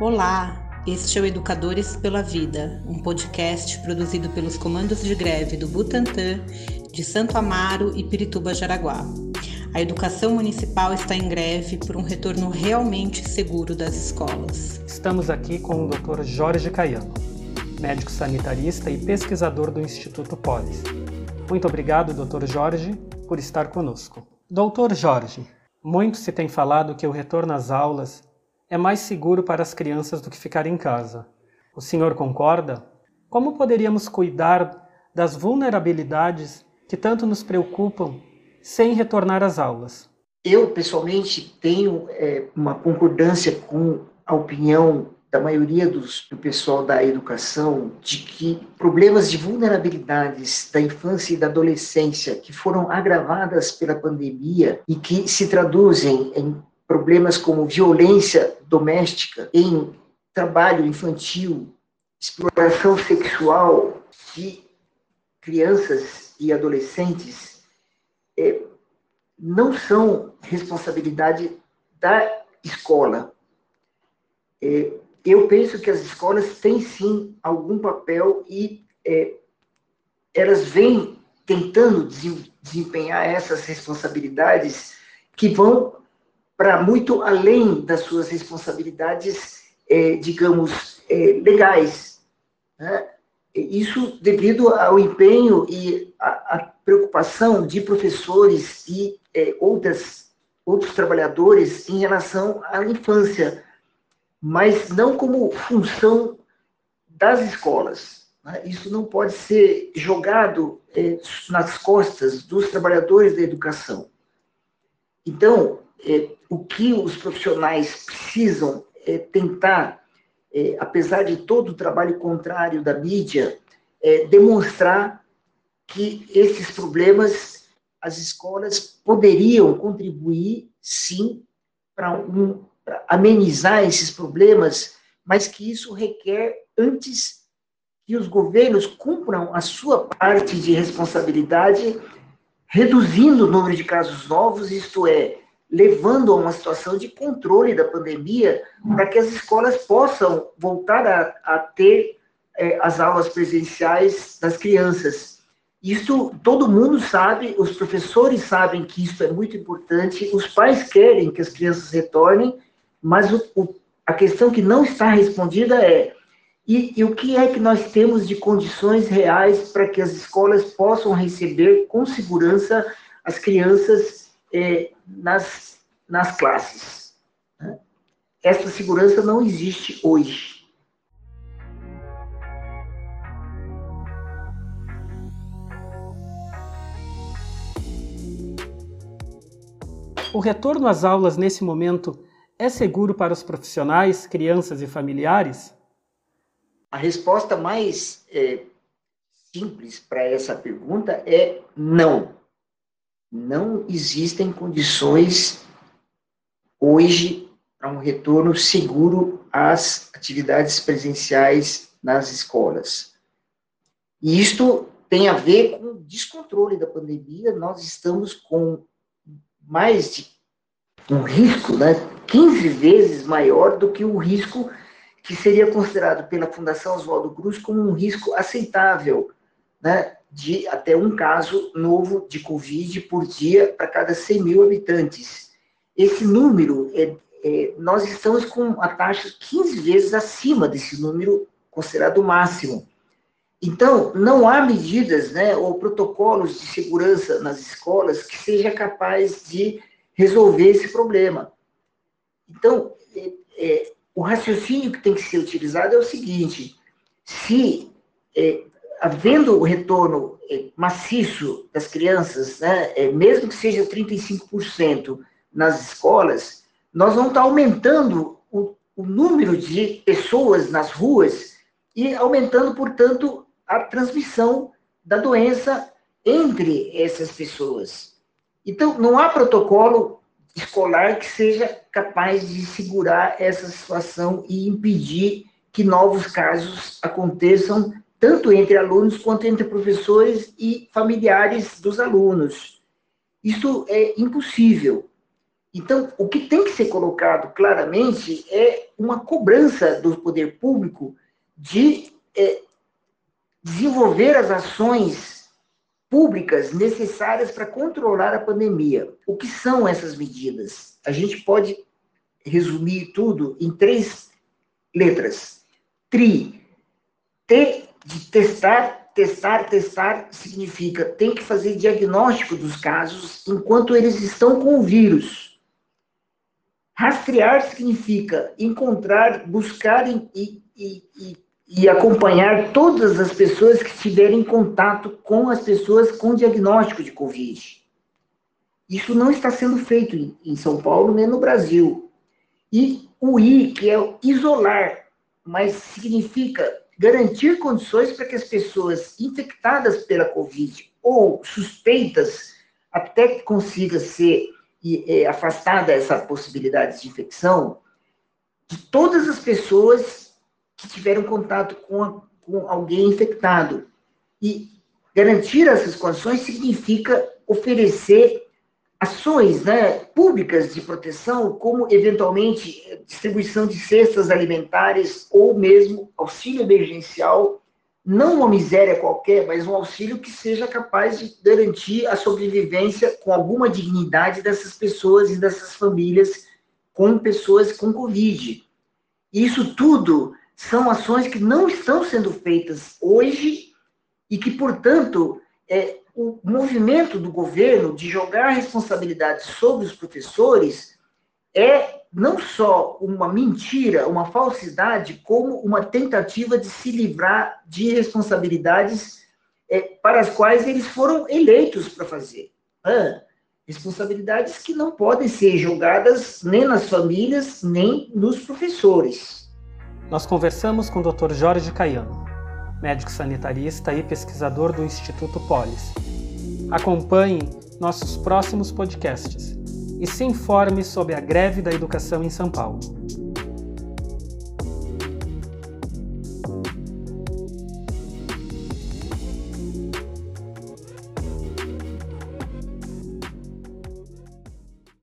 Olá, este é o Educadores pela Vida, um podcast produzido pelos comandos de greve do Butantã, de Santo Amaro e Pirituba Jaraguá. A educação municipal está em greve por um retorno realmente seguro das escolas. Estamos aqui com o Dr. Jorge Caiano, médico sanitarista e pesquisador do Instituto Polis. Muito obrigado, Dr. Jorge, por estar conosco. Doutor Jorge, muito se tem falado que o retorno às aulas é mais seguro para as crianças do que ficar em casa. O senhor concorda? Como poderíamos cuidar das vulnerabilidades que tanto nos preocupam sem retornar às aulas? Eu, pessoalmente, tenho é, uma concordância com a opinião da maioria dos, do pessoal da educação de que problemas de vulnerabilidades da infância e da adolescência que foram agravadas pela pandemia e que se traduzem em problemas como violência doméstica, em trabalho infantil, exploração sexual de crianças e adolescentes, é, não são responsabilidade da escola. É, eu penso que as escolas têm sim algum papel e é, elas vêm tentando desempenhar essas responsabilidades que vão para muito além das suas responsabilidades, é, digamos, é, legais. Né? Isso devido ao empenho e à preocupação de professores e é, outras, outros trabalhadores em relação à infância, mas não como função das escolas. Né? Isso não pode ser jogado é, nas costas dos trabalhadores da educação. Então, é, o que os profissionais precisam é tentar, é, apesar de todo o trabalho contrário da mídia, é, demonstrar que esses problemas as escolas poderiam contribuir, sim, para um, amenizar esses problemas, mas que isso requer, antes que os governos cumpram a sua parte de responsabilidade, reduzindo o número de casos novos, isto é, levando a uma situação de controle da pandemia, para que as escolas possam voltar a, a ter é, as aulas presenciais das crianças. Isso todo mundo sabe, os professores sabem que isso é muito importante, os pais querem que as crianças retornem, mas o, o, a questão que não está respondida é: e, e o que é que nós temos de condições reais para que as escolas possam receber com segurança as crianças é, nas, nas classes. Né? Essa segurança não existe hoje. O retorno às aulas nesse momento é seguro para os profissionais, crianças e familiares? A resposta mais é, simples para essa pergunta é não não existem condições hoje para um retorno seguro às atividades presenciais nas escolas. E isto tem a ver com o descontrole da pandemia. Nós estamos com mais de um risco, né, 15 vezes maior do que o risco que seria considerado pela Fundação Oswaldo Cruz como um risco aceitável, né, de até um caso novo de Covid por dia para cada 100 mil habitantes. Esse número, é, é, nós estamos com a taxa 15 vezes acima desse número considerado máximo. Então, não há medidas né, ou protocolos de segurança nas escolas que seja capaz de resolver esse problema. Então, é, é, o raciocínio que tem que ser utilizado é o seguinte: se é, havendo o retorno é, maciço das crianças, né, é, mesmo que seja 35% nas escolas, nós vamos estar aumentando o, o número de pessoas nas ruas e aumentando, portanto, a transmissão da doença entre essas pessoas. Então, não há protocolo escolar que seja capaz de segurar essa situação e impedir que novos casos aconteçam tanto entre alunos quanto entre professores e familiares dos alunos. Isso é impossível. Então, o que tem que ser colocado claramente é uma cobrança do poder público de é, desenvolver as ações públicas necessárias para controlar a pandemia. O que são essas medidas? A gente pode resumir tudo em três letras. TRI. T de testar, testar, testar significa tem que fazer diagnóstico dos casos enquanto eles estão com o vírus. Rastrear significa encontrar, buscar e, e, e, e acompanhar todas as pessoas que tiverem contato com as pessoas com diagnóstico de Covid. Isso não está sendo feito em São Paulo nem no Brasil. E o I, que é isolar, mas significa garantir condições para que as pessoas infectadas pela Covid ou suspeitas, até que consiga ser é, afastada essa possibilidade de infecção, de todas as pessoas que tiveram contato com, a, com alguém infectado. E garantir essas condições significa oferecer ações né, públicas de proteção, como eventualmente distribuição de cestas alimentares ou mesmo auxílio emergencial, não uma miséria qualquer, mas um auxílio que seja capaz de garantir a sobrevivência com alguma dignidade dessas pessoas e dessas famílias com pessoas com Covid. Isso tudo são ações que não estão sendo feitas hoje e que, portanto, é, o movimento do governo de jogar a responsabilidade sobre os professores é não só uma mentira, uma falsidade, como uma tentativa de se livrar de responsabilidades é, para as quais eles foram eleitos para fazer. Ah, responsabilidades que não podem ser jogadas nem nas famílias, nem nos professores. Nós conversamos com o Dr. Jorge Caiano, médico sanitarista e pesquisador do Instituto Polis. Acompanhe nossos próximos podcasts e se informe sobre a greve da educação em São Paulo.